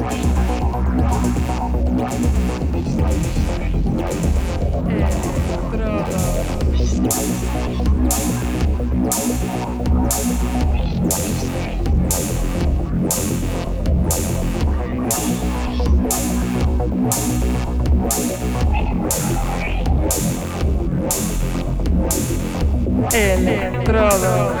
Entrada. Electrodos.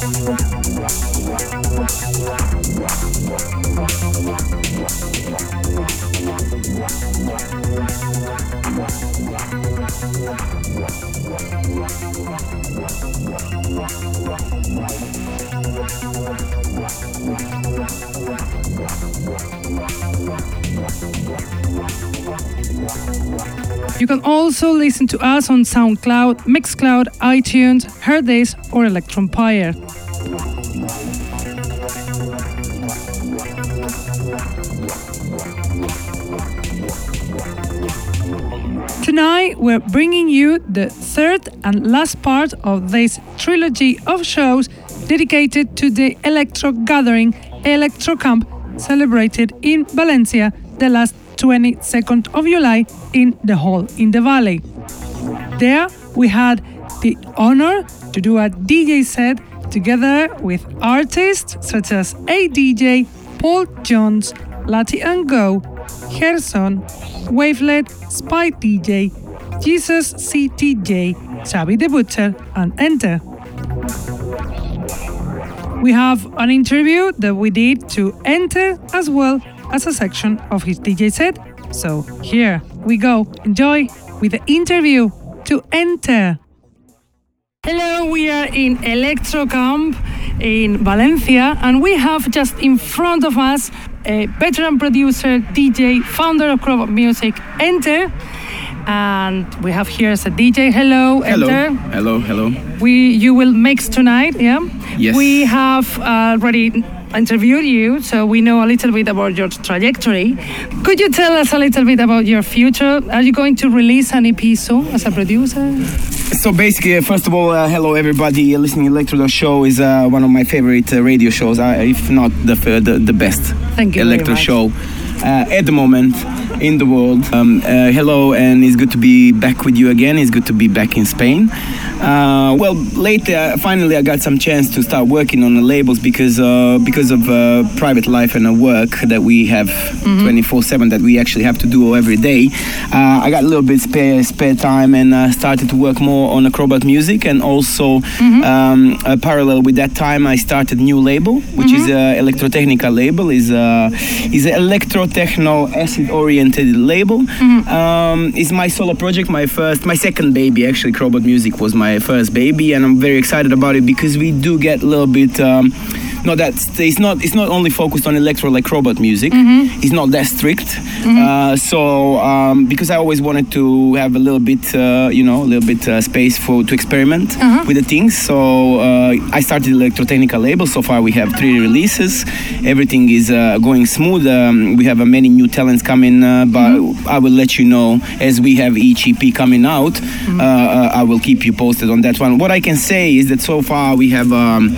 Wow, wow, wow. You can also listen to us on SoundCloud, Mixcloud, iTunes, Hearthis, or Electronpire. Tonight, we're bringing you the third and last part of this trilogy of shows dedicated to the Electro Gathering Electro Camp celebrated in Valencia the last 22nd of July in the Hall in the Valley. There, we had the honor to do a DJ set together with artists such as ADJ, Paul Jones, Lati and Go, Gerson, Wavelet, Spy DJ, Jesus CTJ, Xavi the Butcher, and Enter. We have an interview that we did to Enter as well as a section of his DJ set. So here we go. Enjoy with the interview to Enter. Hello, we are in Electro Camp in Valencia, and we have just in front of us a veteran producer, DJ, founder of Crobot Music, Enter. And we have here as a DJ. Hello, Hello. Enter. Hello, hello. We you will mix tonight, yeah? Yes. We have already interviewed you, so we know a little bit about your trajectory. Could you tell us a little bit about your future? Are you going to release an EP soon as a producer? So basically, uh, first of all, uh, hello everybody. Listening Electro Show is uh, one of my favorite uh, radio shows, uh, if not the, the the best Thank you electro show uh, at the moment in the world. Um, uh, hello, and it's good to be back with you again. It's good to be back in Spain. Uh, well, lately, uh, finally, I got some chance to start working on the labels because uh, because of uh, private life and uh, work that we have Mm-hmm. 24/7 that we actually have to do every day. Uh, I got a little bit spare spare time and uh, started to work more on acrobat music and also Mm-hmm. um, uh, parallel with that time I started new label which is Mm-hmm. a electrotechnica label is a is an electro techno acid oriented label. Mm-hmm. Um, it's my solo project, my first, my second baby actually. Crobot Music was my first baby, and I'm very excited about it because we do get a little bit. Um, not that it's not it's not only focused on electro like Crobot music. Mm-hmm. It's not that strict. Uh, so um, because I always wanted to have a little bit, uh, you know, a little bit uh, space for to experiment Uh-huh. with the things. So uh, I started Electrotechnica label. So far we have three releases. Everything is uh, going smooth. Um, we have uh, many new talents coming, uh, but Mm-hmm. I will let you know as we have each EP coming out. Mm-hmm. Uh, uh, I will keep you posted on that one. What I can say is that so far we have. Um,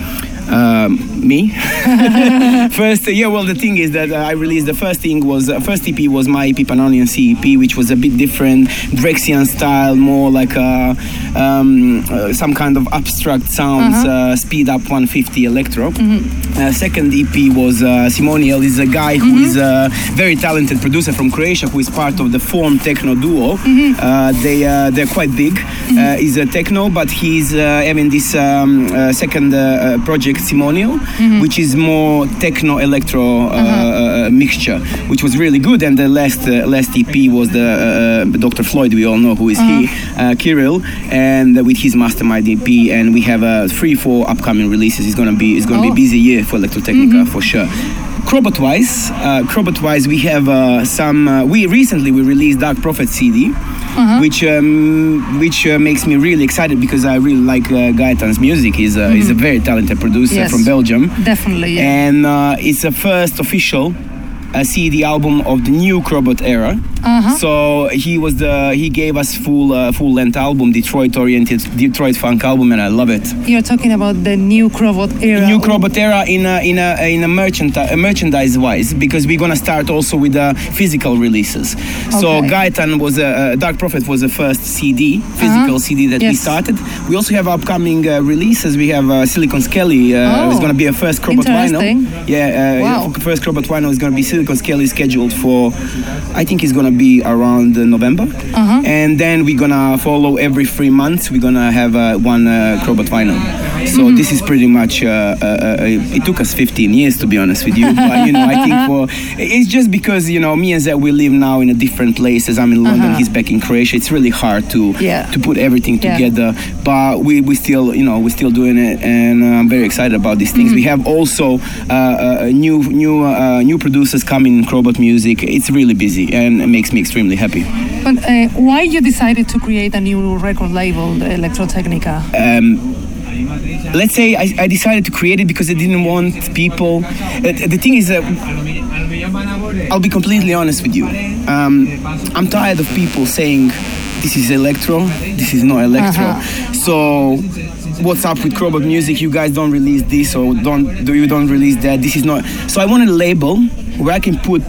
um, me? First yeah well the thing is that uh, i released the first thing was uh, first ep was my ep panonian cep which was a bit different Drexciyan style more like a, um, uh, some kind of abstract sounds uh speed up 150 electro. Uh, second ep was uh, simoniel is a guy who is a very talented producer from croatia who is part of the form techno duo. Uh, they uh, they're quite big. Uh, he's a techno but he's uh, having this um, uh, second project simoniel which is more techno electro uh, uh, mixture which was really good. And the last uh, last ep was the uh, dr floyd we all know who is he uh, kirill and with his mastermind ep and we have uh, three four upcoming releases it's gonna be it's gonna Oh. be busy year for electrotechnica for sure Crobot wise, uh, Crobot wise, we have uh, some. Uh, we recently we released Dark Prophet CD, which um, which uh, makes me really excited because I really like uh, Gaetan's music. He's a, he's a very talented producer Yes. from Belgium, Definitely, yeah. and uh, it's the first official. Uh, CD album of the new Crobot era. Uh-huh. So he was the he gave us full uh, full length album, Detroit oriented Detroit funk album, and I love it. You're talking about the new Crobot era. New Crobot era in a in a in a merchandise merchandise wise because we're gonna start also with uh, physical releases. So Okay. Gaetan was a uh, Dark Prophet was the first CD physical CD that we Uh-huh. Started. We also have upcoming uh, releases. We have uh, Silicon Scally. Uh, Oh. It's gonna be a first Crobot vinyl. Yeah, uh, Wow. first Crobot vinyl is gonna be Silicon Scally scheduled for. I think it's gonna be around uh, November. Uh-huh. And then we're gonna follow every three months. We're gonna have uh, one uh, Crobot vinyl. So Mm-hmm. this is pretty much. Uh, uh, uh, it took us 15 years to be honest with you, but you know I think for it's just because you know me and Zed we live now in a different places. I'm in London, Uh-huh. he's back in Croatia. It's really hard to Yeah. to put everything Yeah. together, but we we still you know we're still doing it, and I'm very excited about these things. Mm-hmm. We have also new new uh, new producers coming in Crobot Music. It's really busy and it makes me extremely happy. But uh, why you decided to create a new record label, Electrotechnica? um, let's say I, I decided to create it because I didn't want people. Uh, the thing is that I'll be completely honest with you. Um, I'm tired of people saying this is electro, this is not electro. Uh-huh. So. What's up with Crobot Music? You guys don't release this or don't do you don't release that? This is not. So I wanted a label where I can put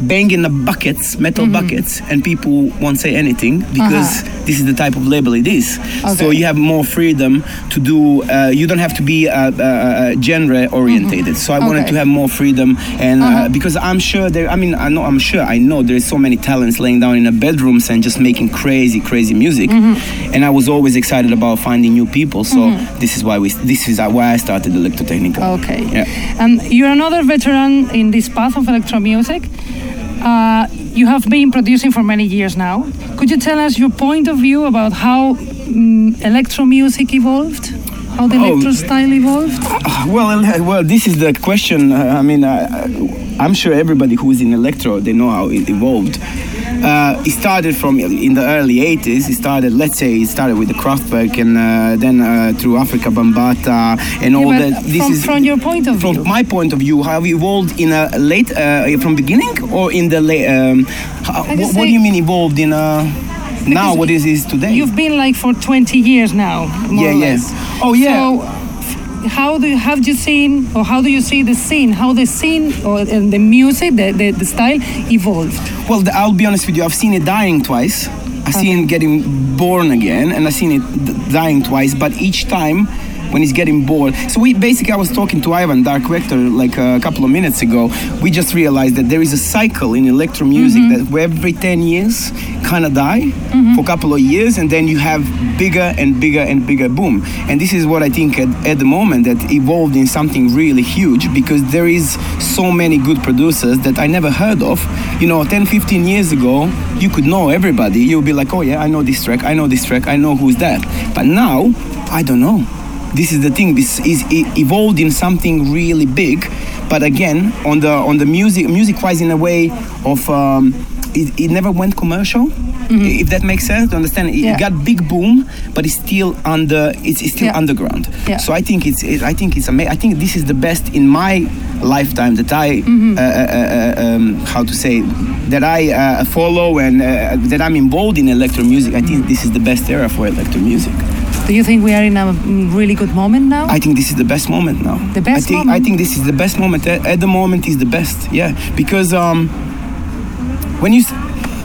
bang in the buckets, metal Mm-hmm. buckets, and people won't say anything because this is the type of label it is. So Uh-huh. You have more freedom to do. Uh, you don't have to be uh, uh, uh, genre orientated. So I wanted Mm-hmm. Okay. to have more freedom, and Uh-huh. uh, because I'm sure there. I mean, I know. I'm sure. I know there's so many talents laying down in the bedrooms and just making crazy, crazy music. Mm-hmm. And I was always excited about finding new people. So this is why we. This is why I started Electrotechnica. Okay. Yeah. And you're another veteran in this path of electro music. Uh, you have been producing for many years now. Could you tell us your point of view about how mm electro music evolved? How the Oh. electro style evolved? Well, uh, well, this is the question. Uh, I mean, uh, I'm sure everybody who's in electro they know how it evolved. Uh, it started from in the early 80s. It started, let's say, it started with the Kraftwerk, and uh, then uh, through Afrika Bambaataa and all that. This from, is from your point of from view. From my point of view, have evolved in a late uh, from beginning or in the late? Um, what, what do you mean evolved in a now? What is is today? You've been like for 20 years now, Yeah, or yeah. Oh, yeah. So, how do you, have you seen, or how do you see the scene, how the scene or the music, the, the, the style evolved? Well, the, I'll be honest with you. I've seen it dying twice. I've seen it getting born again, and I've seen it d- dying twice. But each time, when he's getting bored, so we basically I was talking to Ivan Dark Vector like a couple of minutes ago. We just realized that there is a cycle in electro music mm-hmm. that every ten years kind of die mm-hmm. for a couple of years, and then you have bigger and bigger and bigger boom. And this is what I think at, at the moment that evolved in something really huge because there is so many good producers that I never heard of. You know, 10, 15 years ago, you could know everybody. You'll be like, oh yeah, I know this track, I know this track, I know who's that. But now, I don't know. This is the thing. This is it evolved in something really big, but again, on the on the music music wise, in a way of. Um, it, it never went commercial if that makes sense to understand it, Yeah. got big boom but it's still under it's, it's still Yeah. underground Yeah. so i think it's it, i think it's amazing i think this is the best in my lifetime that i Mm-hmm. uh, uh, uh, um, how to say that i uh, follow and uh, that i'm involved in electro music i think this is the best era for electro music Do you think we are in a mm, really good moment now? I think this is the best moment now. The best I think, moment? I think this is the best moment. At, the moment is the best. Yeah, because um, when you,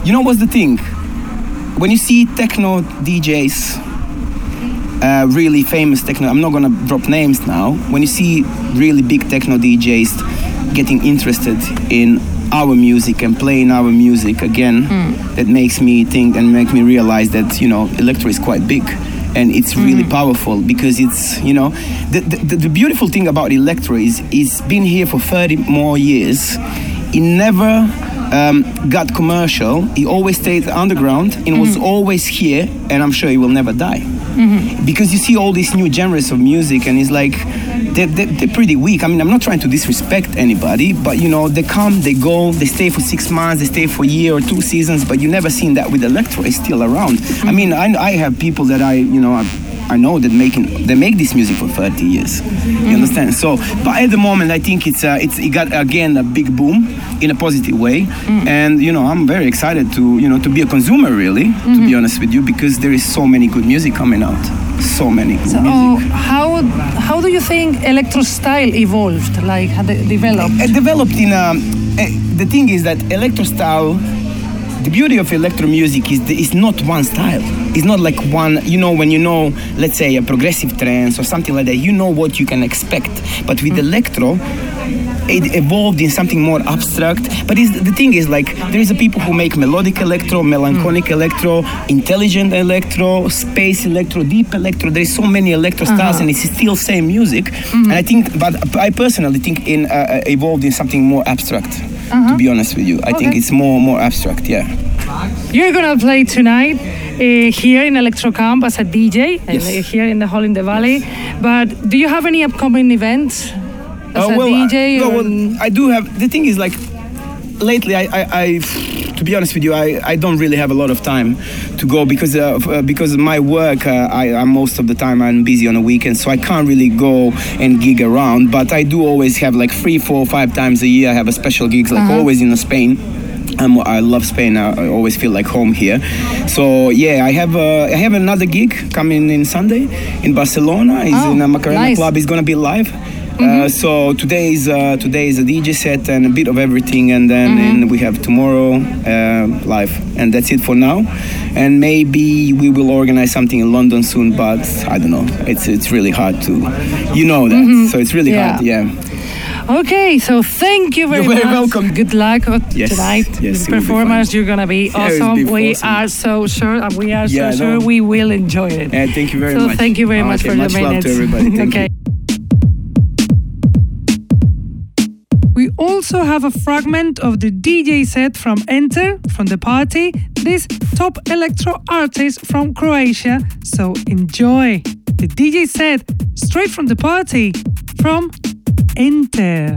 you know, what's the thing? When you see techno DJs, uh, really famous techno. I'm not gonna drop names now. When you see really big techno DJs getting interested in our music and playing our music again, that makes me think and make me realize that you know electro is quite big and it's really mm. powerful because it's you know the, the, the beautiful thing about electro is it's been here for 30 more years. It never um, got commercial. It always stayed underground. It was mm-hmm. always here and i'm sure it will never die. Mm-hmm. Because you see all these new genres of music and it's like they're, they're, they're pretty weak. I mean i'm not trying to disrespect anybody but you know they come they go they stay for six months they stay for a year or two seasons but you never seen that with electro it's still around. I mean I, I have people that i you know I, I know that making they make this music for 30 years. You understand? So, but at the moment, I think it's uh, it's it got again a big boom in a positive way, and you know I'm very excited to you know to be a consumer really, to be honest with you, because there is so many good music coming out, so many So, music. how how do you think electro style evolved, like developed? It developed in a. eh, the thing is that electro style. The beauty of electro music is the, it's not one style. It's not like one. You know when you know, let's say a progressive trance or something like that. You know what you can expect. But with mm. electro, it evolved in something more abstract. But the thing is, like, there is a people who make melodic electro, melancholic mm. electro, intelligent electro, space electro, deep electro. There's so many electro uh-huh. styles, and it's still same music. And I mm-hmm. think, but I personally think in uh, uh, evolved in something more abstract. To uh-huh. be honest with you, I think it's more more abstract. Yeah. You're gonna play tonight here in Electro Camp as a DJ, and, Yes. uh, here in the Hall in the Valley. But do you have any upcoming events as Uh, a well, DJ? I, no, well, I do have. The thing is, like, lately, I, I, I to be honest with you, I, I don't really have a lot of time to go because uh, uh, because of my work, uh, I, I most of the time I'm busy on the weekends, so I can't really go and gig around. But I do always have like three, four, five times a year. I have a special gigs, like always in Spain. I'm, I love Spain. I, always feel like home here. So yeah, I have uh, I have another gig coming in Sunday in Barcelona. It's Oh, in a Macarena nice. Club. It's gonna be live. Uh, so today is uh, today is a DJ set and a bit of everything, and then Mm-hmm. and we have tomorrow uh, live, and that's it for now. And maybe we will organize something in London soon, but I don't know. It's it's really hard to, you know that. So it's really Mm-hmm. Yeah. hard. Yeah. Okay, so thank you very much. You're very much. welcome. Good luck uh, Yes, tonight. yes, the it will be performance, you're gonna be Yeah, awesome. be we awesome. are so sure, and we are Yeah, so sure we will enjoy it. And thank you very so much. So thank you very much Okay, for much the love minutes. to everybody. Thank okay. you. We also have a fragment of the DJ set from Enter from the party, this top electro artist from Croatia. So enjoy the DJ set straight from the party from Enter.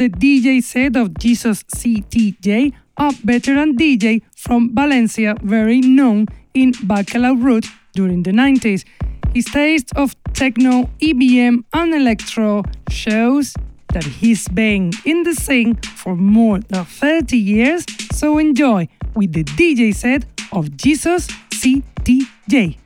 The DJ set of Jesus CTJ, a veteran DJ from Valencia, very known in Bacalao Route during the 90s. His taste of techno, EBM, and electro shows that he's been in the scene for more than 30 years, so enjoy with the DJ set of Jesus CTJ.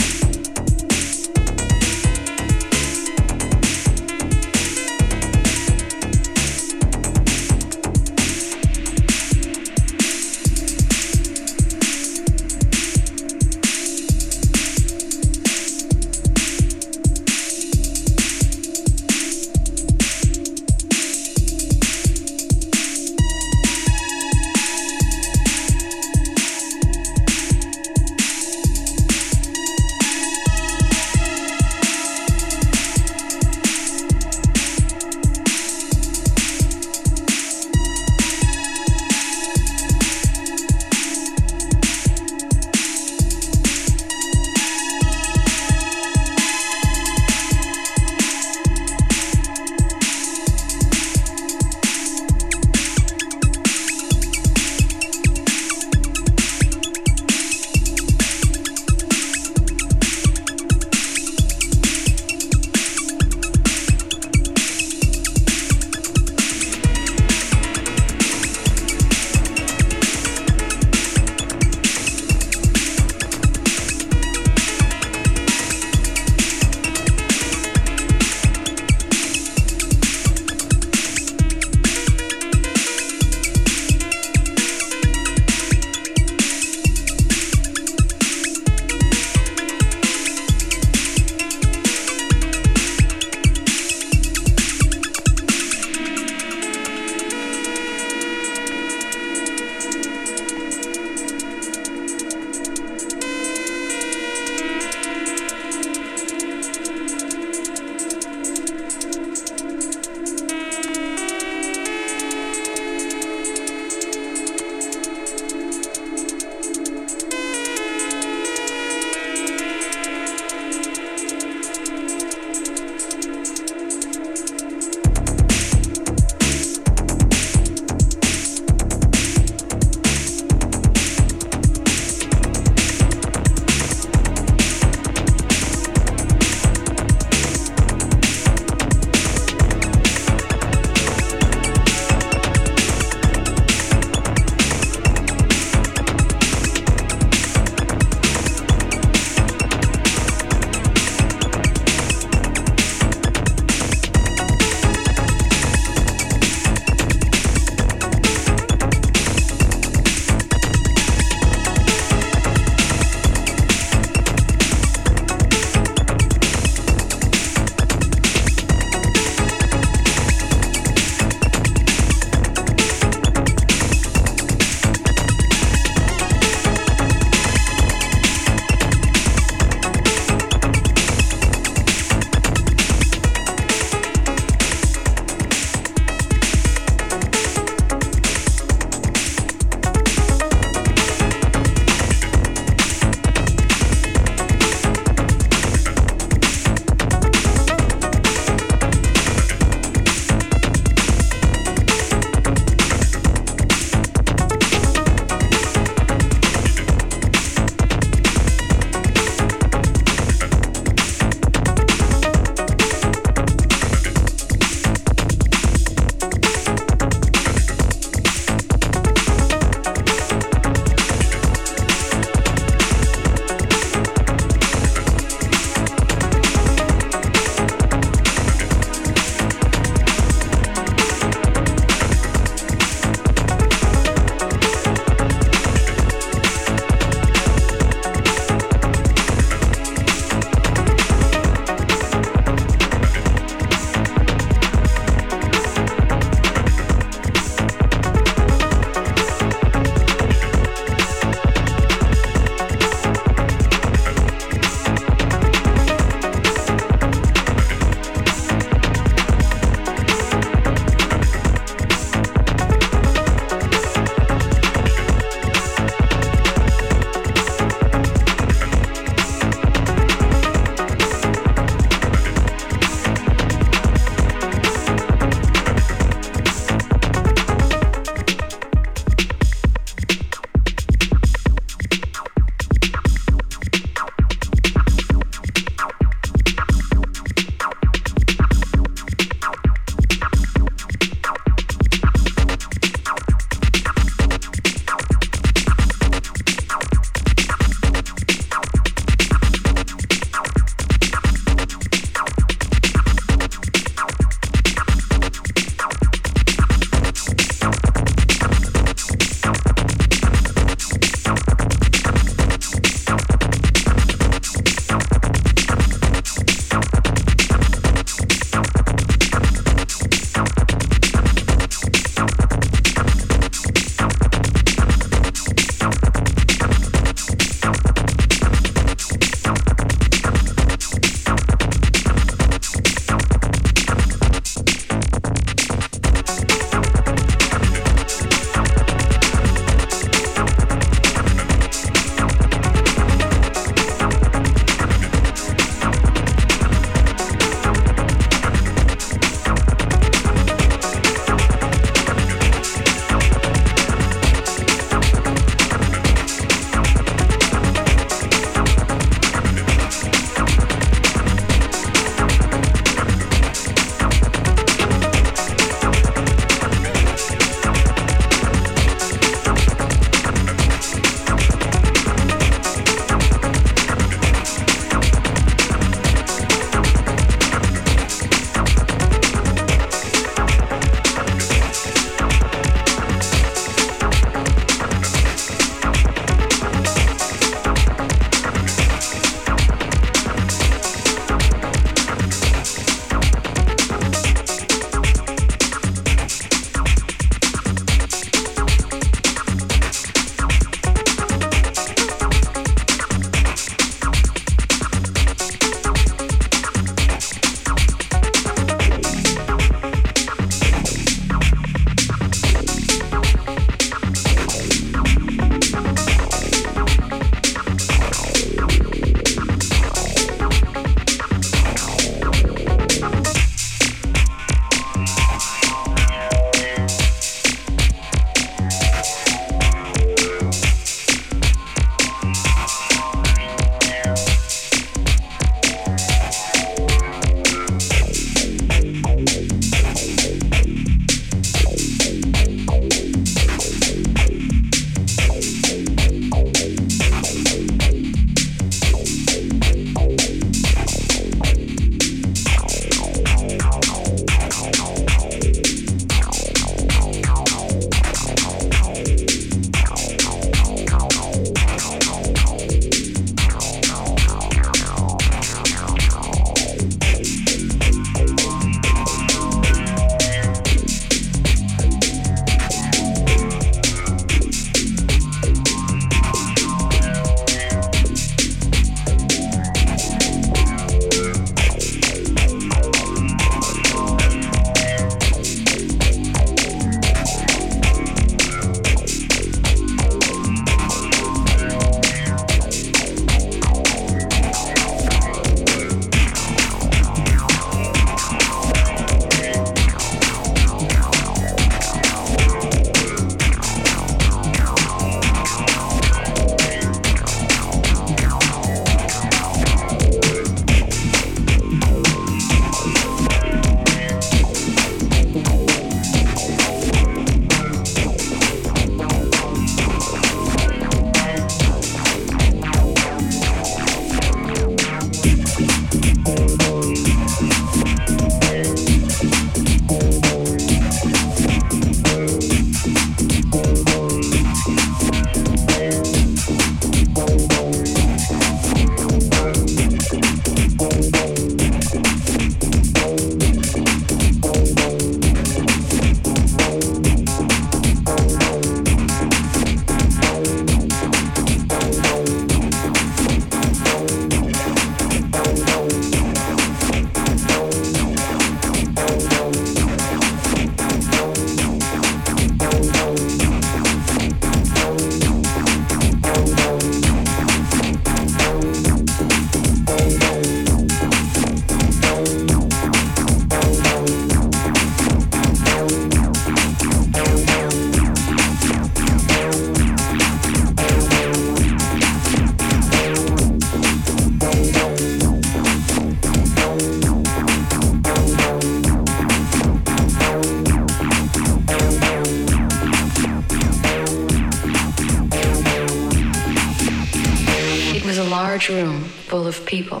Full of people,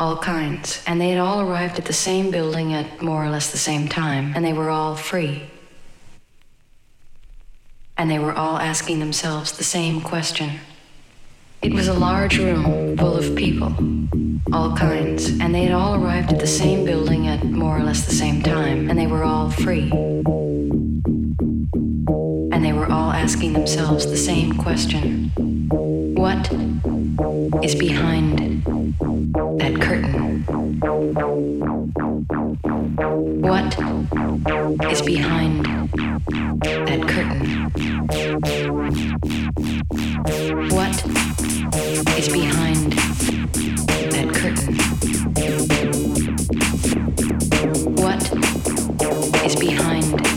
all kinds, and they had all arrived at the same building at more or less the same time, and they were all free. And they were all asking themselves the same question. It was a large room full of people, all kinds, and they had all arrived at the same building at more or less the same time, and they were all free. And they were all asking themselves the same question What is behind that curtain? What is behind that curtain? What is behind that curtain? What is behind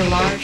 a large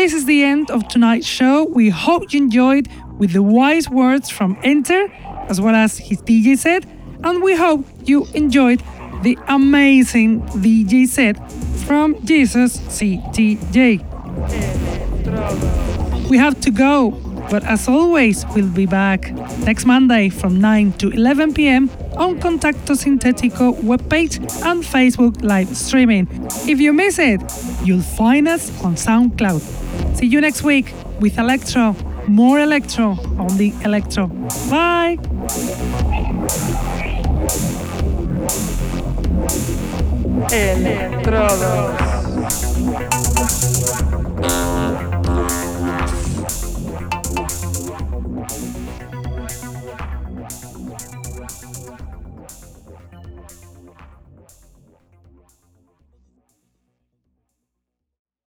this is the end of tonight's show. We hope you enjoyed with the wise words from Enter, as well as his DJ set, and we hope you enjoyed the amazing DJ set from Jesus CTJ. We have to go, but as always, we'll be back next Monday from 9 to 11 pm on Contacto Sintetico webpage and Facebook live streaming. If you miss it, you'll find us on SoundCloud. See you next week with Electro, more Electro, on the Electro. Bye! Electrodos.